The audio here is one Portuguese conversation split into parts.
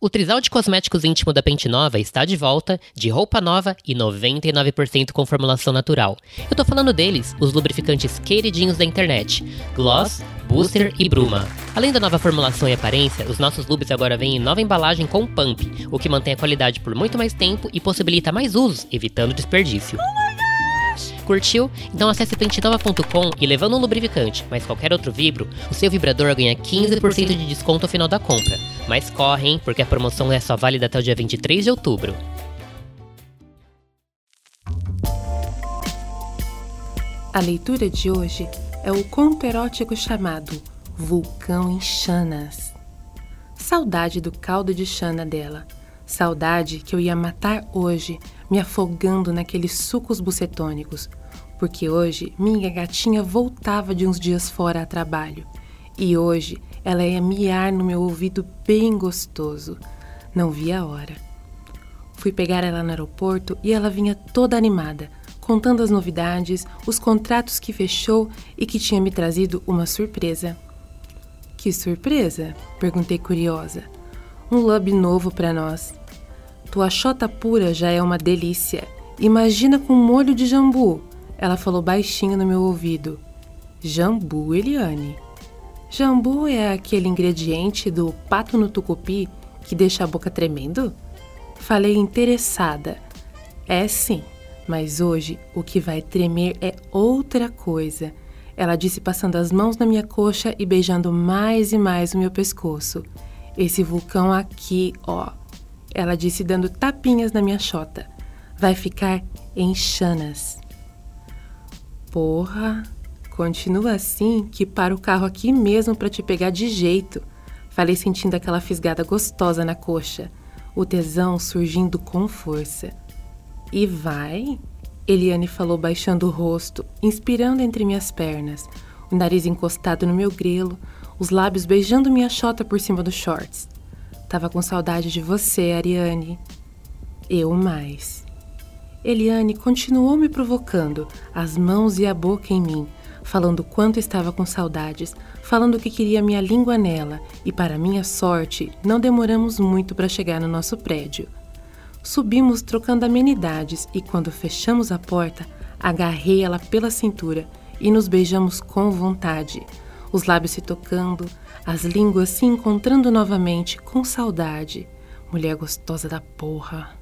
O Trisal de Cosméticos Íntimo da Pente Nova está de volta, de roupa nova e 99% com formulação natural. Eu tô falando deles, os lubrificantes queridinhos da internet: Gloss, Booster e Bruma. Além da nova formulação e aparência, os nossos lubes agora vêm em nova embalagem com Pump, o que mantém a qualidade por muito mais tempo e possibilita mais usos, evitando desperdício. Curtiu? Então acesse pentinova.com e levando um lubrificante, mas qualquer outro vibro, o seu vibrador ganha 15% de desconto ao final da compra. Mas corre, hein, porque a promoção é só válida até o dia 23 de outubro. A leitura de hoje é o conto erótico chamado Vulcão em Chanas. Saudade do caldo de chana dela. Saudade que eu ia matar hoje, me afogando naqueles sucos bucetônicos, porque hoje minha gatinha voltava de uns dias fora a trabalho e hoje ela ia miar no meu ouvido bem gostoso. Não vi a hora. Fui pegar ela no aeroporto e ela vinha toda animada, contando as novidades, os contratos que fechou e que tinha me trazido uma surpresa. Que surpresa? perguntei curiosa. Um lub novo para nós. Tua chota pura já é uma delícia. Imagina com molho de jambu. Ela falou baixinho no meu ouvido. Jambu, Eliane. Jambu é aquele ingrediente do pato no tucupi que deixa a boca tremendo? Falei interessada. É sim, mas hoje o que vai tremer é outra coisa. Ela disse passando as mãos na minha coxa e beijando mais e mais o meu pescoço. Esse vulcão aqui, ó. Ela disse dando tapinhas na minha chota. Vai ficar em chanas. Porra, continua assim que para o carro aqui mesmo para te pegar de jeito. Falei sentindo aquela fisgada gostosa na coxa, o tesão surgindo com força. E vai? Eliane falou baixando o rosto, inspirando entre minhas pernas, o nariz encostado no meu grelo, os lábios beijando minha chota por cima dos shorts. Tava com saudade de você, Ariane. Eu mais. Eliane continuou me provocando, as mãos e a boca em mim, falando quanto estava com saudades, falando que queria minha língua nela, e para minha sorte, não demoramos muito para chegar no nosso prédio. Subimos trocando amenidades e quando fechamos a porta, agarrei ela pela cintura e nos beijamos com vontade, os lábios se tocando, as línguas se encontrando novamente com saudade. Mulher gostosa da porra.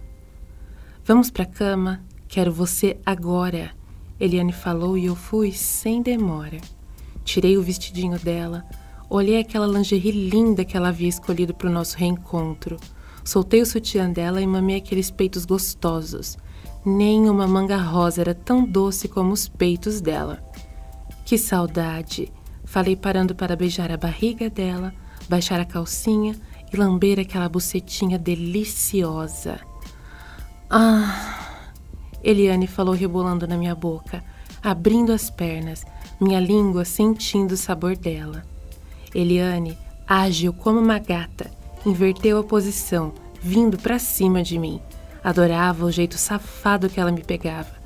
Vamos pra cama, quero você agora. Eliane falou e eu fui sem demora. Tirei o vestidinho dela, olhei aquela lingerie linda que ela havia escolhido para o nosso reencontro. Soltei o sutiã dela e mamei aqueles peitos gostosos. Nem uma manga rosa era tão doce como os peitos dela. Que saudade! Falei parando para beijar a barriga dela, baixar a calcinha e lamber aquela bucetinha deliciosa. Ah! Eliane falou rebolando na minha boca, abrindo as pernas, minha língua sentindo o sabor dela. Eliane, ágil como uma gata, inverteu a posição, vindo para cima de mim. Adorava o jeito safado que ela me pegava.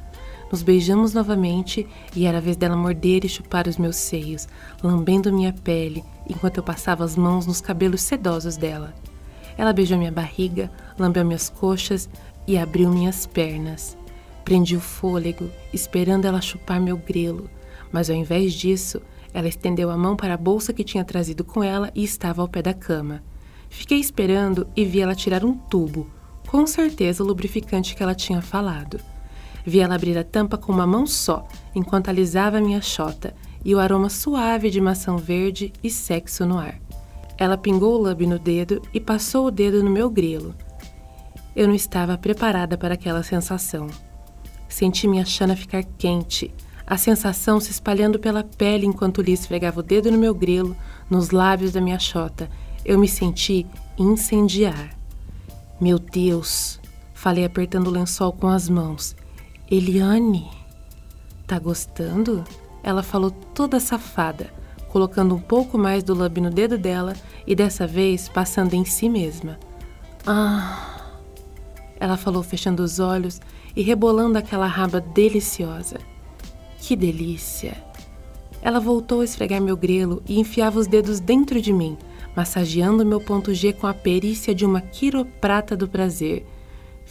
Nos beijamos novamente e era a vez dela morder e chupar os meus seios, lambendo minha pele enquanto eu passava as mãos nos cabelos sedosos dela. Ela beijou minha barriga, lambeu minhas coxas e abriu minhas pernas. Prendi o fôlego, esperando ela chupar meu grelo, mas ao invés disso, ela estendeu a mão para a bolsa que tinha trazido com ela e estava ao pé da cama. Fiquei esperando e vi ela tirar um tubo, com certeza o lubrificante que ela tinha falado. Vi ela abrir a tampa com uma mão só, enquanto alisava minha chota e o aroma suave de maçã verde e sexo no ar. Ela pingou o lub no dedo e passou o dedo no meu grelo. Eu não estava preparada para aquela sensação. Senti minha chana ficar quente, a sensação se espalhando pela pele enquanto Lee esfregava o dedo no meu grelo, nos lábios da minha chota. Eu me senti incendiar. Meu Deus! Falei apertando o lençol com as mãos. Eliane! Tá gostando? Ela falou toda safada, colocando um pouco mais do lub no dedo dela e dessa vez passando em si mesma. Ah! Ela falou fechando os olhos e rebolando aquela raba deliciosa. Que delícia! Ela voltou a esfregar meu grelo e enfiava os dedos dentro de mim, massageando meu ponto G com a perícia de uma quiroprata do prazer.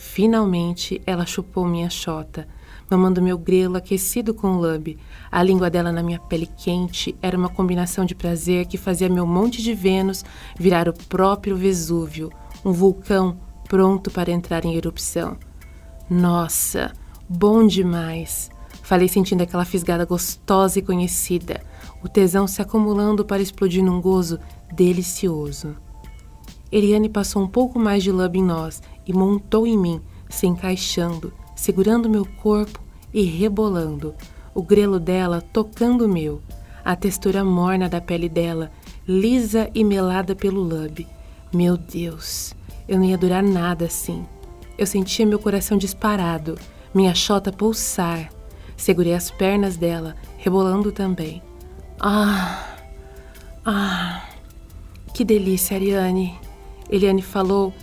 Finalmente, ela chupou minha chota, mamando meu grelo aquecido com lube. A língua dela na minha pele quente era uma combinação de prazer que fazia meu monte de Vênus virar o próprio Vesúvio, um vulcão pronto para entrar em erupção. Nossa, bom demais! Falei sentindo aquela fisgada gostosa e conhecida, o tesão se acumulando para explodir num gozo delicioso. Eliane passou um pouco mais de love em nós e montou em mim, se encaixando, segurando meu corpo e rebolando, o grelo dela tocando o meu, a textura morna da pele dela, lisa e melada pelo lube. Meu Deus, eu não ia durar nada assim. Eu sentia meu coração disparado, minha chota pulsar. Segurei as pernas dela, rebolando também. Ah, ah, que delícia, Ariane. Eliane falou,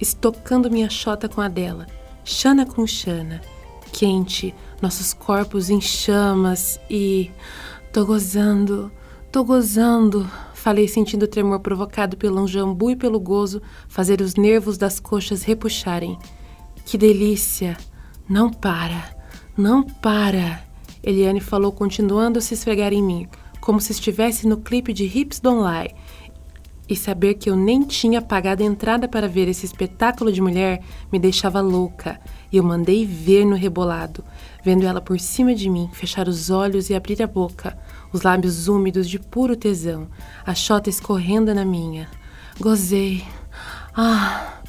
estocando minha chota com a dela, chana com chana. Quente, nossos corpos em chamas e. Tô gozando, tô gozando. Falei sentindo o tremor provocado pelo jambu e pelo gozo fazer os nervos das coxas repuxarem. Que delícia! Não para, não para! Eliane falou, continuando a se esfregar em mim, como se estivesse no clipe de Hips Don't Lie. E saber que eu nem tinha pagado a entrada para ver esse espetáculo de mulher me deixava louca, e eu mandei ver no rebolado, vendo ela por cima de mim, fechar os olhos e abrir a boca, os lábios úmidos de puro tesão, a chota escorrendo na minha. Gozei. Ah!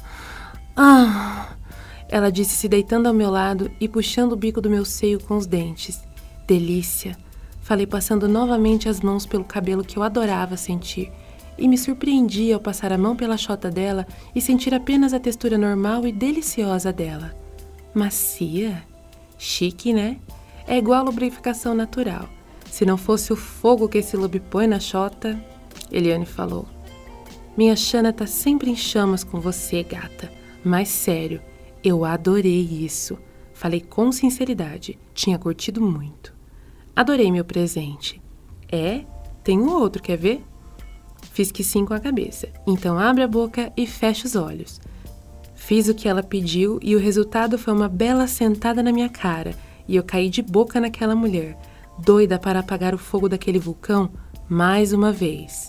Ah! Ela disse, se deitando ao meu lado e puxando o bico do meu seio com os dentes. Delícia! Falei, passando novamente as mãos pelo cabelo que eu adorava sentir. E me surpreendi ao passar a mão pela chota dela e sentir apenas a textura normal e deliciosa dela. Macia? Chique, né? É igual a lubrificação natural. Se não fosse o fogo que esse lube põe na chota, Eliane falou. Minha Xana tá sempre em chamas com você, gata. Mas sério, eu adorei isso. Falei com sinceridade. Tinha curtido muito. Adorei meu presente. É? Tem um outro, quer ver? Fiz que sim com a cabeça. Então abre a boca e fecha os olhos. Fiz o que ela pediu e o resultado foi uma bela sentada na minha cara. E eu caí de boca naquela mulher, doida para apagar o fogo daquele vulcão mais uma vez.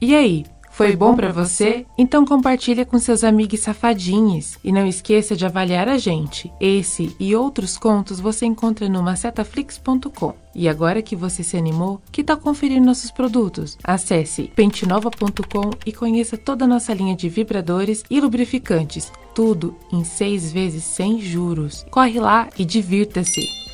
E aí? Foi bom para você? Então compartilha com seus amigos safadinhos e não esqueça de avaliar a gente. Esse e outros contos você encontra no macetaflix.com. E agora que você se animou, que tal conferir nossos produtos? Acesse pentenova.com e conheça toda a nossa linha de vibradores e lubrificantes, tudo em seis vezes sem juros. Corre lá e divirta-se!